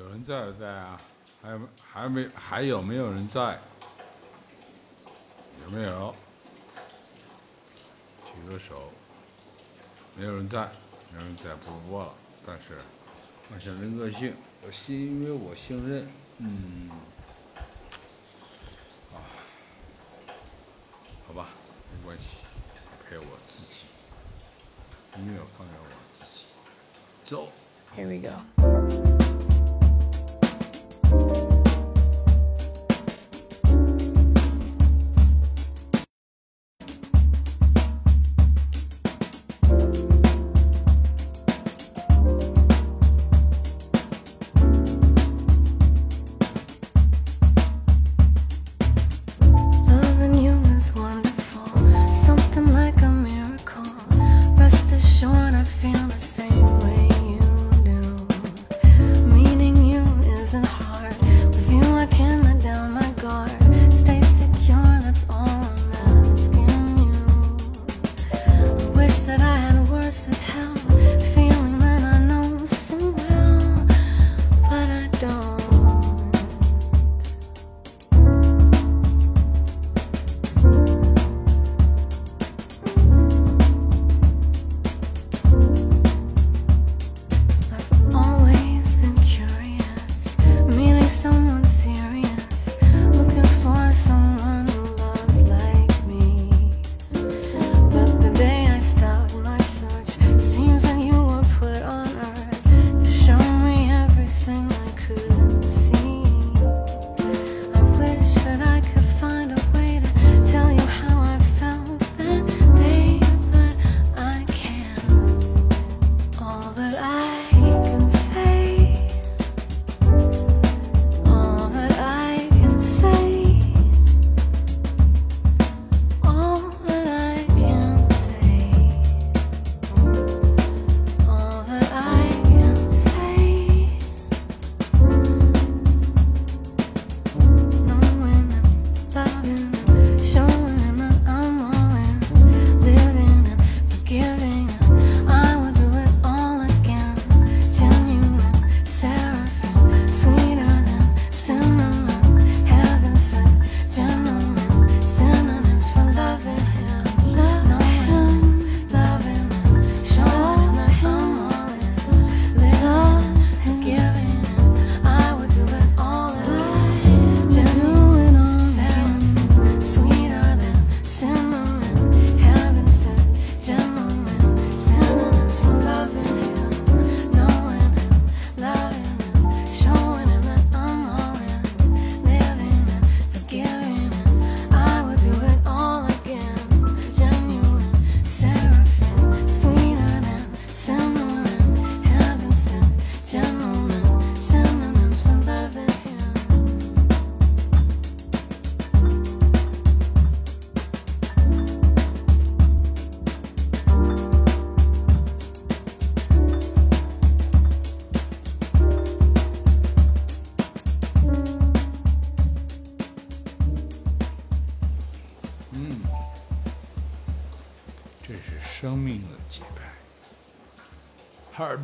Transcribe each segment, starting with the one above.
有人在不在啊？还有还没还有没有人在？有没有？举个手。没有人在，没有人在不播了。但是，我想任个性，我信，因为我信任。嗯。啊，好吧，没关系，陪我自己。音乐放在我自己。走。Here we go.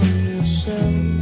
风流声。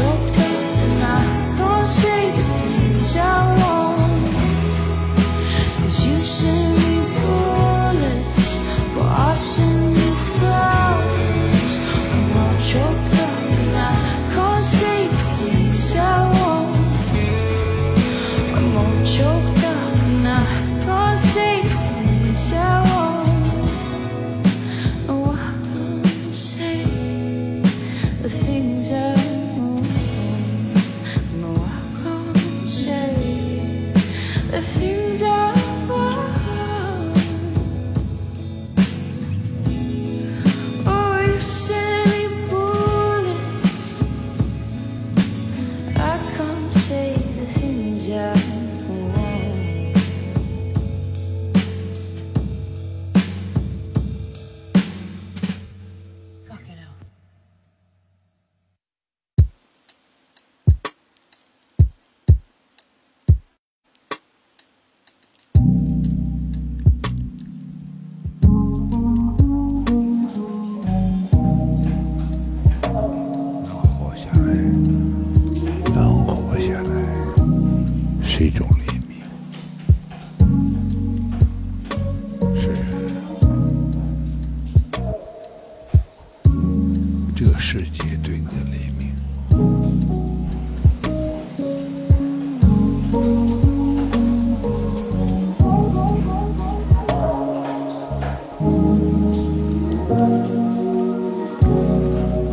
your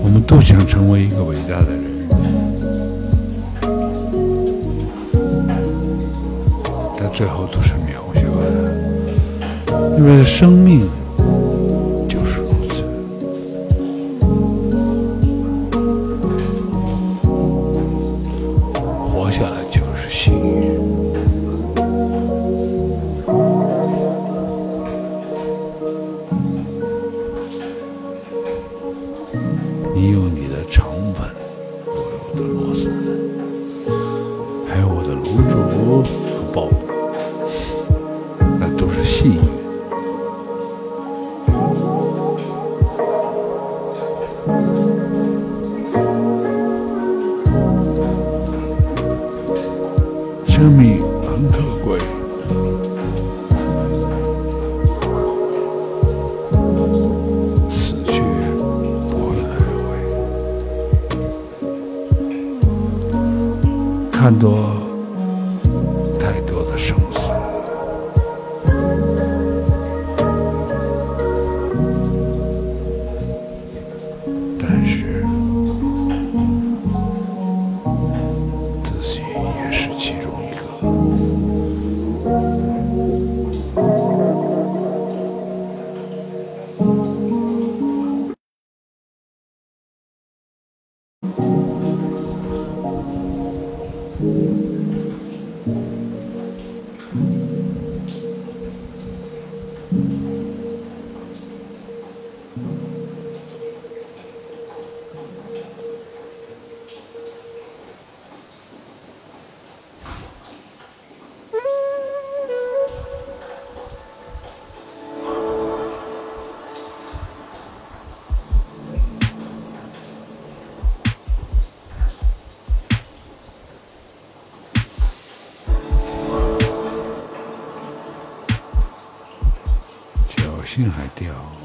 我们都想成为一个伟大的人。但最后都是渺小的。因为生命 참이 많다. 逊海钓。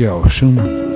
要生吗？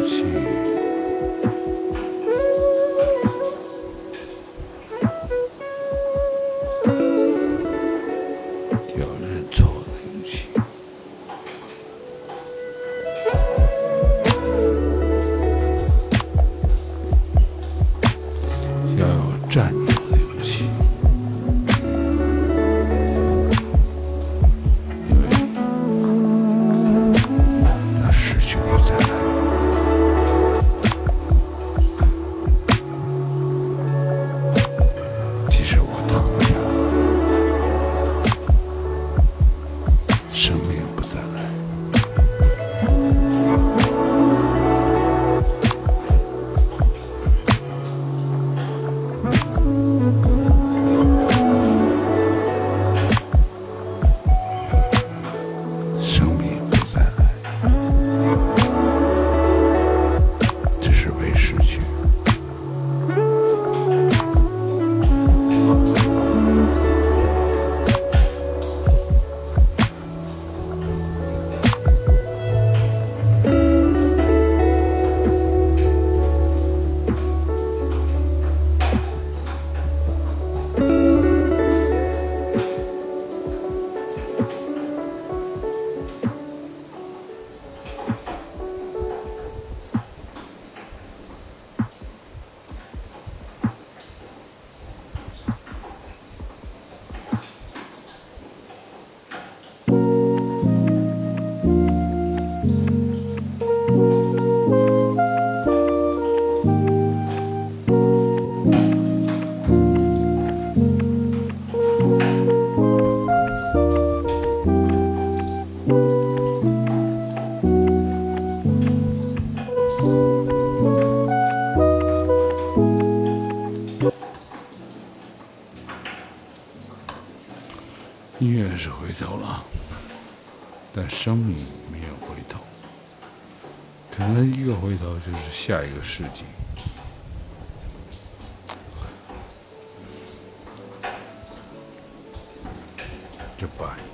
下一个世纪。Goodbye,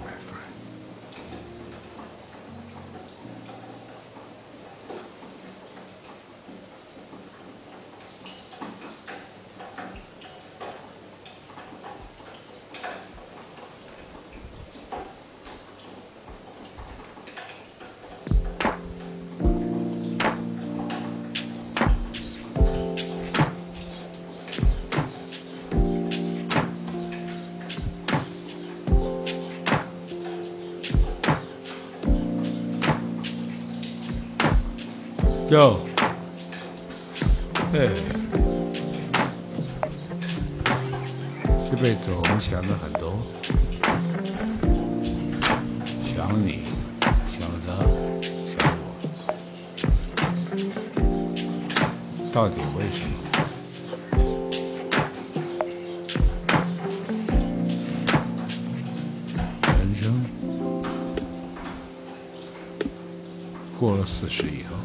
哟，哎，这辈子我们想了很多，想你，想他，想我，到底为什么？人生过了四十以后。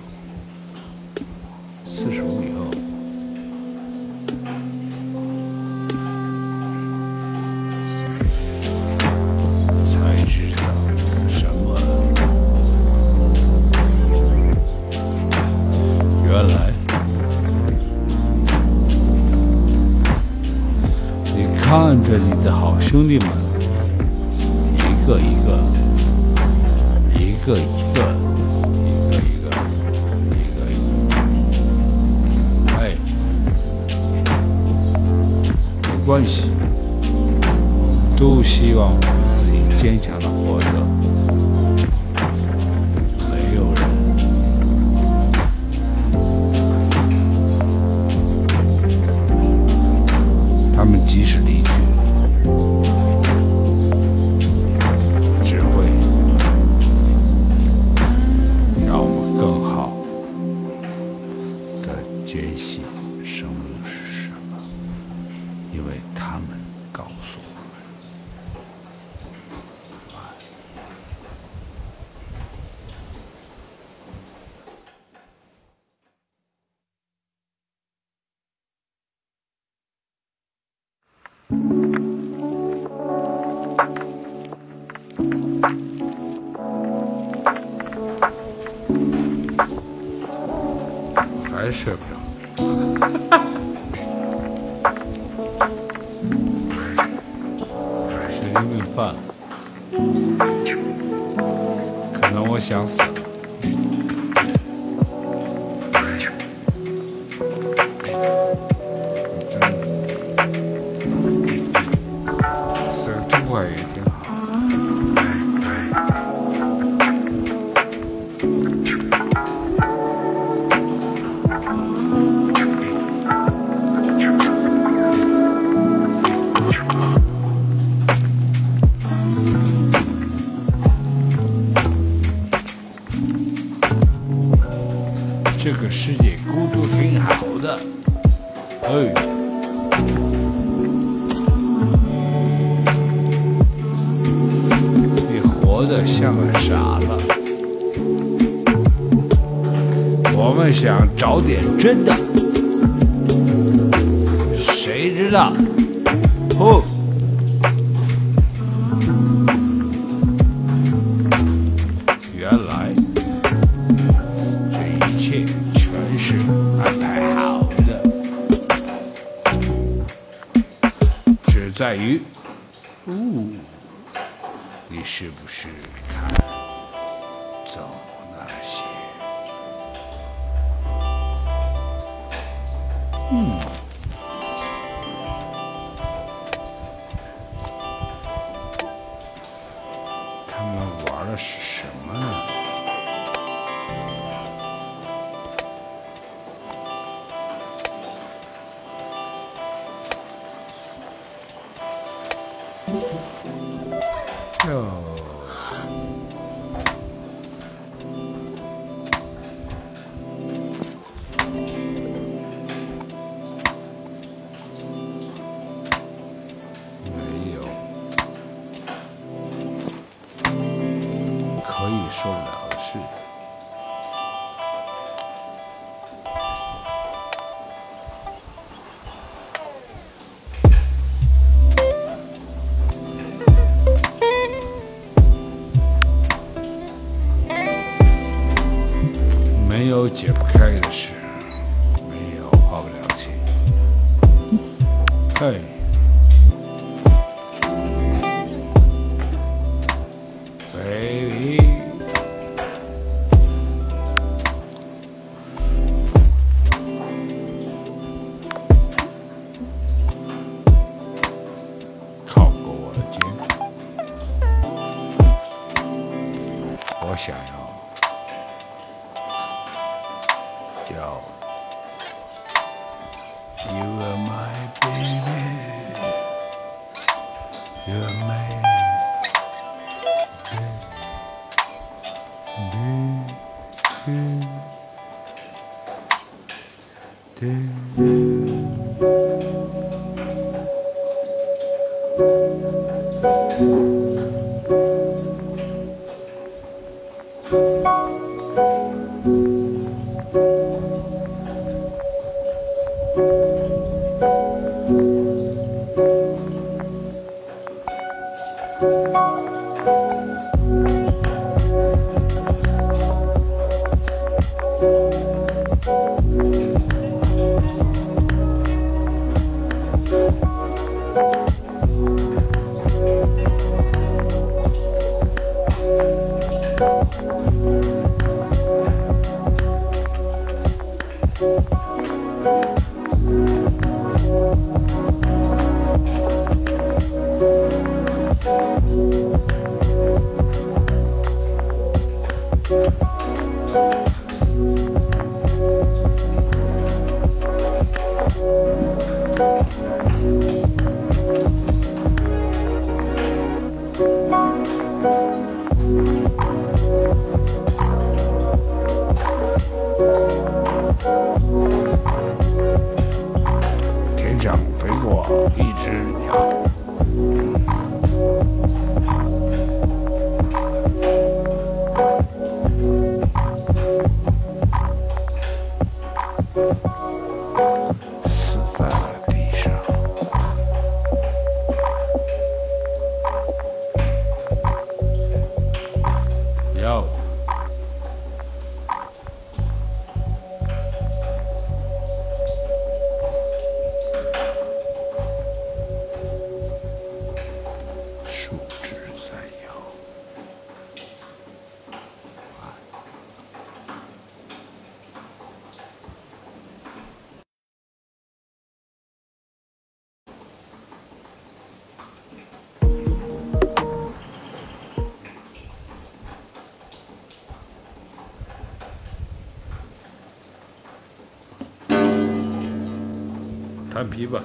兄弟们，一个一个，一个一个，一个一个，一个一个。哎，没关系，都希望我们自己坚强的活着。没有人，他们即使离睡不着。神经病犯了，可能我想死了。死这个世界孤独挺好的，哎。你活得像个傻子。我们想找点真的，谁知道？哦，是不是看走那些？嗯他们玩的是什么没有解不开的事没有花不了的钱。嘿。て。弹琵琶。